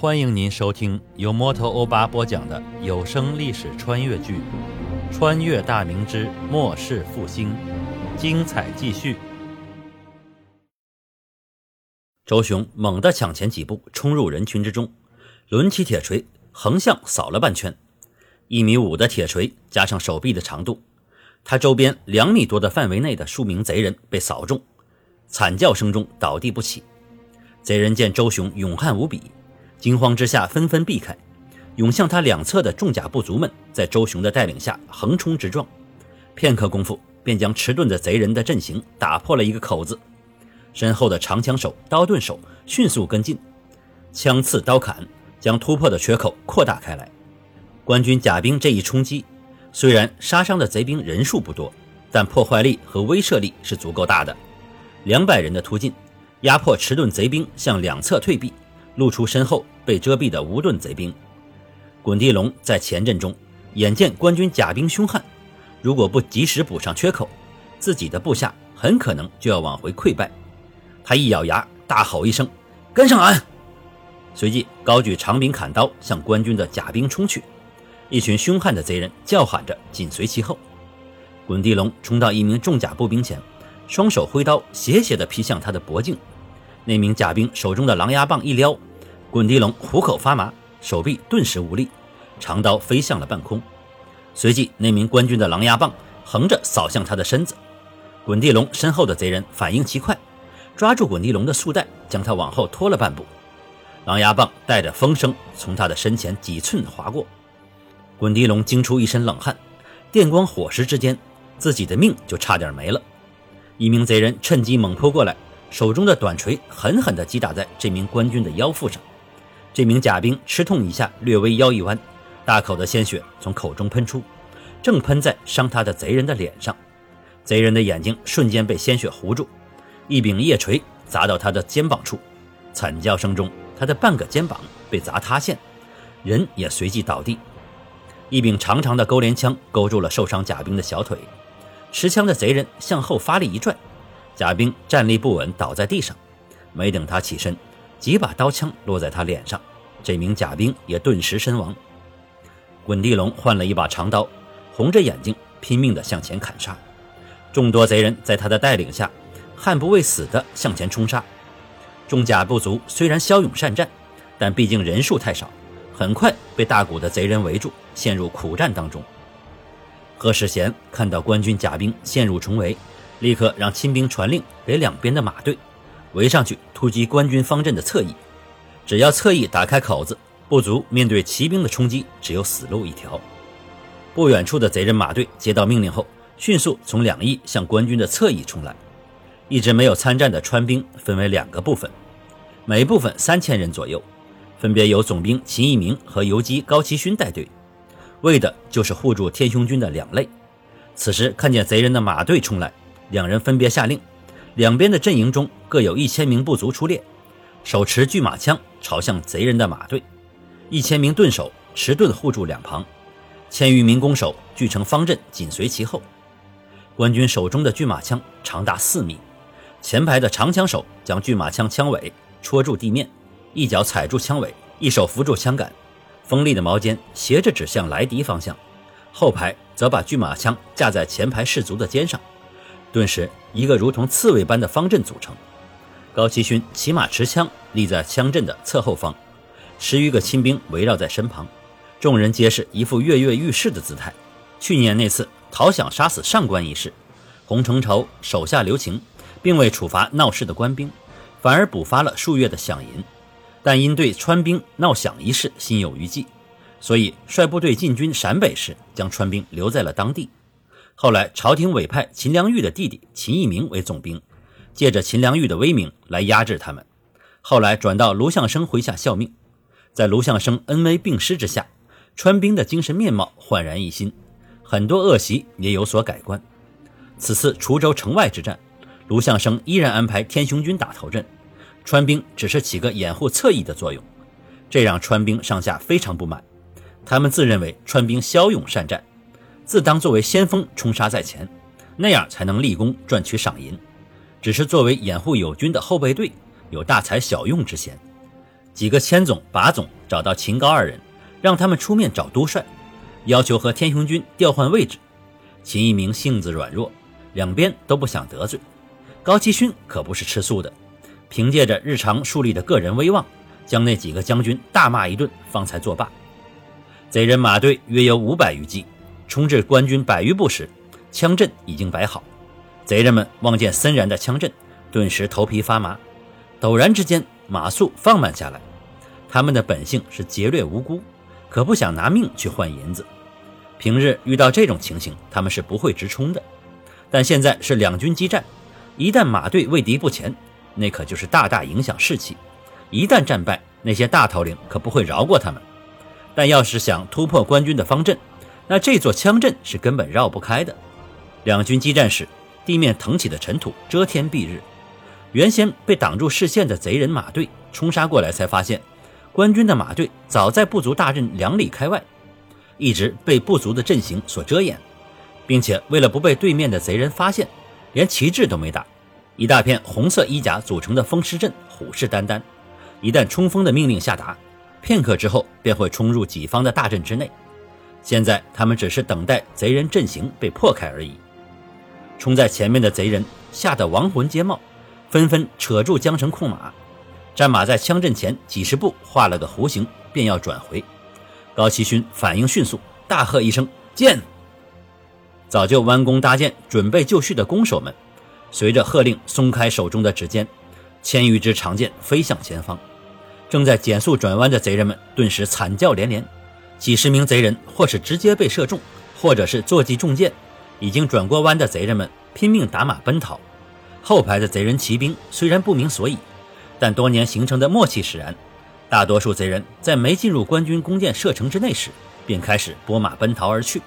欢迎您收听由摩托欧巴播讲的有声历史穿越剧《穿越大明之末世复兴》，精彩继续。周雄猛地抢前几步，冲入人群之中，抡起铁锤横向扫了半圈。一米五的铁锤加上手臂的长度，他周边两米多的范围内的数名贼人被扫中，惨叫声中倒地不起。贼人见周雄勇悍无比。惊慌之下，纷纷避开，涌向他两侧的重甲部族们，在周雄的带领下横冲直撞，片刻功夫便将迟钝的贼人的阵型打破了一个口子。身后的长枪手、刀盾手迅速跟进，枪刺刀砍，将突破的缺口扩大开来。官军甲兵这一冲击，虽然杀伤的贼兵人数不多，但破坏力和威慑力是足够大的。两百人的突进，压迫迟钝贼兵向两侧退避。露出身后被遮蔽的无盾贼兵，滚地龙在前阵中眼见官军甲兵凶悍，如果不及时补上缺口，自己的部下很可能就要往回溃败。他一咬牙，大吼一声：“跟上俺！”随即高举长柄砍刀向官军的甲兵冲去。一群凶悍的贼人叫喊着紧随其后。滚地龙冲到一名重甲步兵前，双手挥刀斜斜地劈向他的脖颈。那名甲兵手中的狼牙棒一撩，滚地龙虎口发麻，手臂顿时无力，长刀飞向了半空。随即，那名官军的狼牙棒横着扫向他的身子。滚地龙身后的贼人反应极快，抓住滚地龙的束带，将他往后拖了半步。狼牙棒带着风声从他的身前几寸划过，滚地龙惊出一身冷汗，电光火石之间，自己的命就差点没了。一名贼人趁机猛扑过来。手中的短锤狠狠地击打在这名官军的腰腹上，这名甲兵吃痛一下，略微腰一弯，大口的鲜血从口中喷出，正喷在伤他的贼人的脸上。贼人的眼睛瞬间被鲜血糊住，一柄夜锤砸到他的肩膀处，惨叫声中，他的半个肩膀被砸塌陷，人也随即倒地。一柄长长的钩镰枪勾住了受伤甲兵的小腿，持枪的贼人向后发力一拽。甲兵站立不稳，倒在地上。没等他起身，几把刀枪落在他脸上，这名甲兵也顿时身亡。滚地龙换了一把长刀，红着眼睛拼命地向前砍杀。众多贼人在他的带领下，悍不畏死地向前冲杀。重甲部族虽然骁勇善战，但毕竟人数太少，很快被大股的贼人围住，陷入苦战当中。何世贤看到官军甲兵陷入重围。立刻让亲兵传令给两边的马队，围上去突击官军方阵的侧翼。只要侧翼打开口子，部族面对骑兵的冲击，只有死路一条。不远处的贼人马队接到命令后，迅速从两翼向官军的侧翼冲来。一直没有参战的川兵分为两个部分，每部分三千人左右，分别由总兵秦义明和游击高奇勋带队，为的就是护住天雄军的两肋。此时看见贼人的马队冲来。两人分别下令，两边的阵营中各有一千名部族出列，手持巨马枪朝向贼人的马队，一千名盾手持盾护住两旁，千余名弓手聚成方阵紧随其后。官军手中的巨马枪长达四米，前排的长枪手将巨马枪枪尾戳住地面，一脚踩住枪尾，一手扶住枪杆，锋利的矛尖斜着指向来敌方向，后排则把巨马枪架在前排士卒的肩上。顿时，一个如同刺猬般的方阵组成。高其勋骑马持枪立在枪阵的侧后方，十余个亲兵围绕在身旁，众人皆是一副跃跃欲试的姿态。去年那次讨饷杀死上官一事，洪承畴手下留情，并未处罚闹事的官兵，反而补发了数月的饷银。但因对川兵闹饷一事心有余悸，所以率部队进军陕北时，将川兵留在了当地。后来，朝廷委派秦良玉的弟弟秦义明为总兵，借着秦良玉的威名来压制他们。后来转到卢象升麾下效命，在卢象升恩威并施之下，川兵的精神面貌焕然一新，很多恶习也有所改观。此次滁州城外之战，卢象升依然安排天雄军打头阵，川兵只是起个掩护侧翼的作用，这让川兵上下非常不满。他们自认为川兵骁勇善战。自当作为先锋冲杀在前，那样才能立功赚取赏银。只是作为掩护友军的后备队，有大材小用之嫌。几个千总、把总找到秦高二人，让他们出面找都帅，要求和天雄军调换位置。秦一鸣性子软弱，两边都不想得罪。高奇勋可不是吃素的，凭借着日常树立的个人威望，将那几个将军大骂一顿，方才作罢。贼人马队约有五百余骑，冲至官军百余步时，枪阵已经摆好。贼人们望见森然的枪阵，顿时头皮发麻，陡然之间马速放慢下来。他们的本性是劫掠无辜，可不想拿命去换银子。平日遇到这种情形，他们是不会直冲的。但现在是两军激战。一旦马队畏敌不前，那可就是大大影响士气。一旦战败，那些大头领可不会饶过他们。但要是想突破官军的方阵，那这座枪阵是根本绕不开的。两军激战时，地面腾起的尘土遮天蔽日，原先被挡住视线的贼人马队冲杀过来，才发现官军的马队早在部族大阵两里开外，一直被部族的阵型所遮掩，并且为了不被对面的贼人发现。连旗帜都没打，一大片红色衣甲组成的风狮阵虎视眈眈，一旦冲锋的命令下达，片刻之后便会冲入己方的大阵之内。现在他们只是等待贼人阵型被破开而已。冲在前面的贼人吓得亡魂皆冒，纷纷扯住缰绳控马，战马在枪阵前几十步画了个弧形，便要转回。高奇勋反应迅速，大喝一声：“剑！”早就弯弓搭箭、准备就绪的弓手们，随着喝令松开手中的指尖，千余支长箭飞向前方。正在减速转弯的贼人们顿时惨叫连连，几十名贼人或是直接被射中，或者是坐骑中箭。已经转过弯的贼人们拼命打马奔逃，后排的贼人骑兵虽然不明所以，但多年形成的默契使然。大多数贼人在没进入官军弓箭射程之内时，便开始拨马奔逃而去。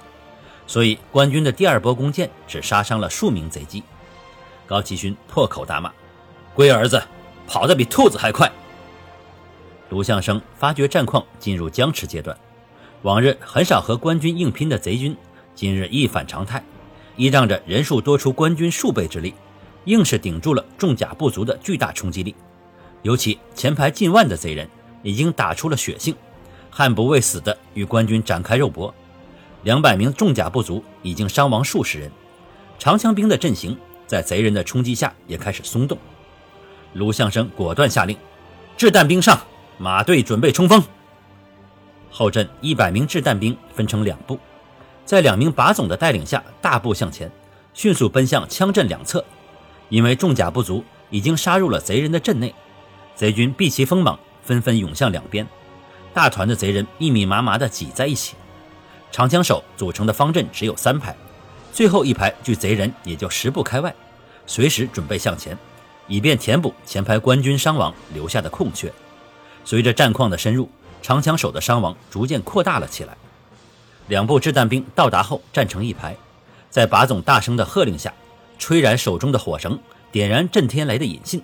所以，官军的第二波弓箭只杀伤了数名贼机。高奇勋破口大骂：“龟儿子，跑得比兔子还快！”卢象升发觉战况进入僵持阶段，往日很少和官军硬拼的贼军，今日一反常态，依仗着人数多出官军数倍之力，硬是顶住了重甲不足的巨大冲击力。尤其前排近万的贼人已经打出了血性，悍不畏死的与官军展开肉搏。两百名重甲不足，已经伤亡数十人。长枪兵的阵型在贼人的冲击下也开始松动。卢象升果断下令：“掷弹兵上，马队准备冲锋。”后阵一百名掷弹兵分成两部，在两名把总的带领下大步向前，迅速奔向枪阵两侧。因为重甲不足已经杀入了贼人的阵内，贼军避其锋芒，纷纷涌向两边。大团的贼人密密麻麻地挤在一起。长枪手组成的方阵只有三排，最后一排距贼人也就十步开外，随时准备向前，以便填补前排官军伤亡留下的空缺。随着战况的深入，长枪手的伤亡逐渐扩大了起来。两部掷弹兵到达后站成一排，在把总大声的喝令下，吹燃手中的火绳，点燃震天雷的引信。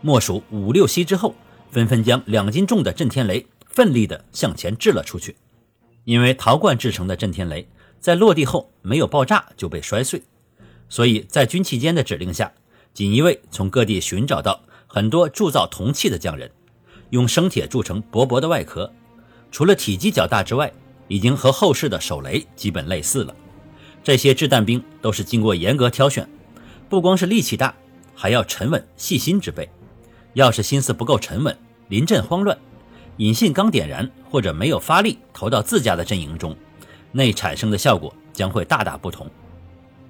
默数五六息之后，纷纷将两斤重的震天雷奋力地向前掷了出去。因为陶罐制成的震天雷在落地后没有爆炸就被摔碎，所以在军器间的指令下，锦衣卫从各地寻找到很多铸造铜器的匠人，用生铁铸成薄薄的外壳，除了体积较大之外，已经和后世的手雷基本类似了。这些掷弹兵都是经过严格挑选，不光是力气大，还要沉稳细心之辈。要是心思不够沉稳，临阵慌乱。引信刚点燃或者没有发力投到自家的阵营中，那产生的效果将会大大不同。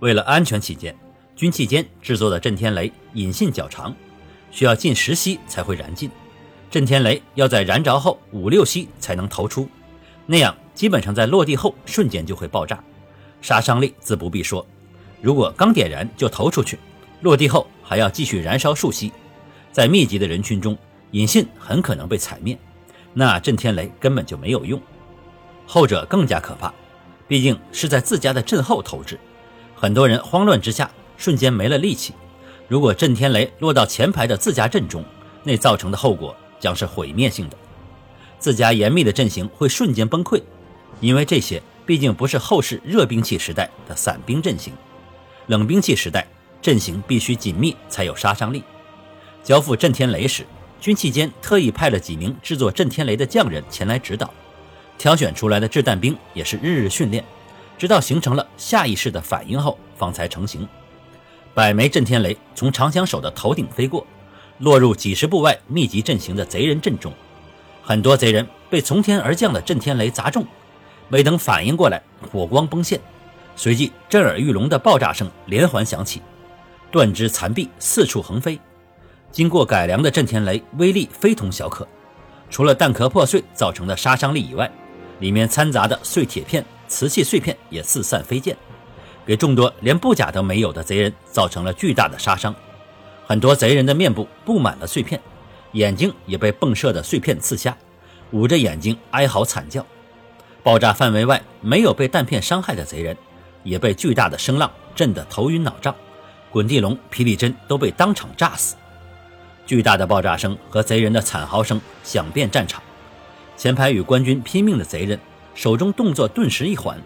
为了安全起见，军器间制作的震天雷引信较长，需要近十息才会燃尽。震天雷要在燃着后五六息才能投出，那样基本上在落地后瞬间就会爆炸，杀伤力自不必说。如果刚点燃就投出去，落地后还要继续燃烧数息，在密集的人群中，引信很可能被踩灭。那震天雷根本就没有用，后者更加可怕，毕竟是在自家的阵后投掷，很多人慌乱之下瞬间没了力气。如果震天雷落到前排的自家阵中，那造成的后果将是毁灭性的，自家严密的阵型会瞬间崩溃。因为这些毕竟不是后世热兵器时代的散兵阵型，冷兵器时代阵型必须紧密才有杀伤力。交付震天雷时。军器间特意派了几名制作震天雷的匠人前来指导，挑选出来的掷弹兵也是日日训练，直到形成了下意识的反应后方才成型。百枚震天雷从长枪手的头顶飞过，落入几十步外密集阵型的贼人阵中，很多贼人被从天而降的震天雷砸中，没等反应过来，火光崩现，随即震耳欲聋的爆炸声连环响起，断肢残臂四处横飞。经过改良的震天雷威力非同小可，除了弹壳破碎造成的杀伤力以外，里面掺杂的碎铁片、瓷器碎片也四散飞溅。给众多连布甲都没有的贼人造成了巨大的杀伤，很多贼人的面部布满了碎片，眼睛也被迸射的碎片刺瞎，捂着眼睛哀嚎惨叫。爆炸范围外没有被弹片伤害的贼人，也被巨大的声浪震得头晕脑胀，滚地龙、霹雳针都被当场炸死。巨大的爆炸声和贼人的惨嚎声响遍战场，前排与官军拼命的贼人手中动作顿时一缓。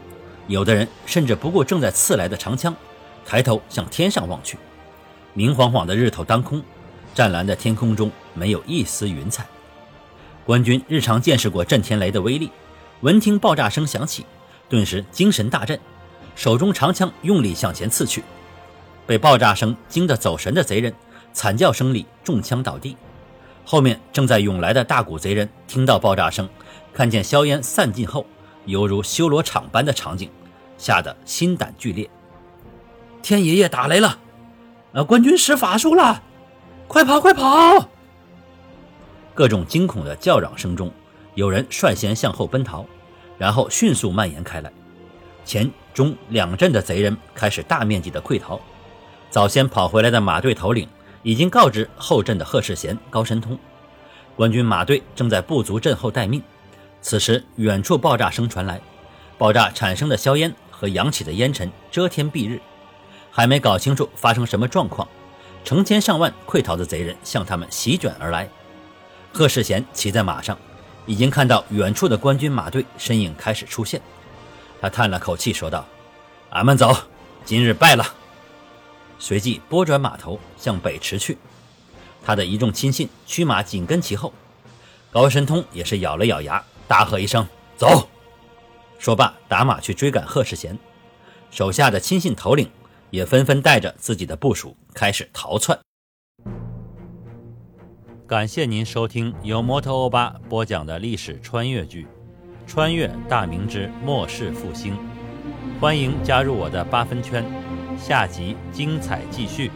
有的人甚至不顾正在刺来的长枪，抬头向天上望去。明晃晃的日头当空，湛蓝的天空中没有一丝云彩。官军日常见识过震天雷的威力，闻听爆炸声响起，顿时精神大振，手中长枪用力向前刺去。被爆炸声惊得走神的贼人，惨叫声里中枪倒地。后面正在涌来的大股贼人听到爆炸声，看见硝烟散尽后，犹如修罗场般的场景。吓得心胆俱裂。天爷爷打雷了，呃，官军施法术了，快跑快跑！各种惊恐的叫嚷声中，有人率先向后奔逃，然后迅速蔓延开来。前中两阵的贼人开始大面积的溃逃。早先跑回来的马队头领已经告知后阵的贺世贤、高神通，官军马队正在不足阵后待命。此时，远处爆炸声传来，爆炸产生的硝烟。和扬起的烟尘遮天蔽日，还没搞清楚发生什么状况，成千上万溃逃的贼人向他们席卷而来。贺世贤骑在马上，已经看到远处的官军马队身影开始出现。他叹了口气说道：“俺们走，今日败了。”随即拨转马头向北驰去。他的一众亲信驱马紧跟其后。高神通也是咬了咬牙，大喝一声：“走！”说罢，打马去追赶贺世贤，手下的亲信头领也纷纷带着自己的部署开始逃窜。感谢您收听由摩托欧巴播讲的历史穿越剧《穿越大明之末世复兴》，欢迎加入我的八分圈，下集精彩继续。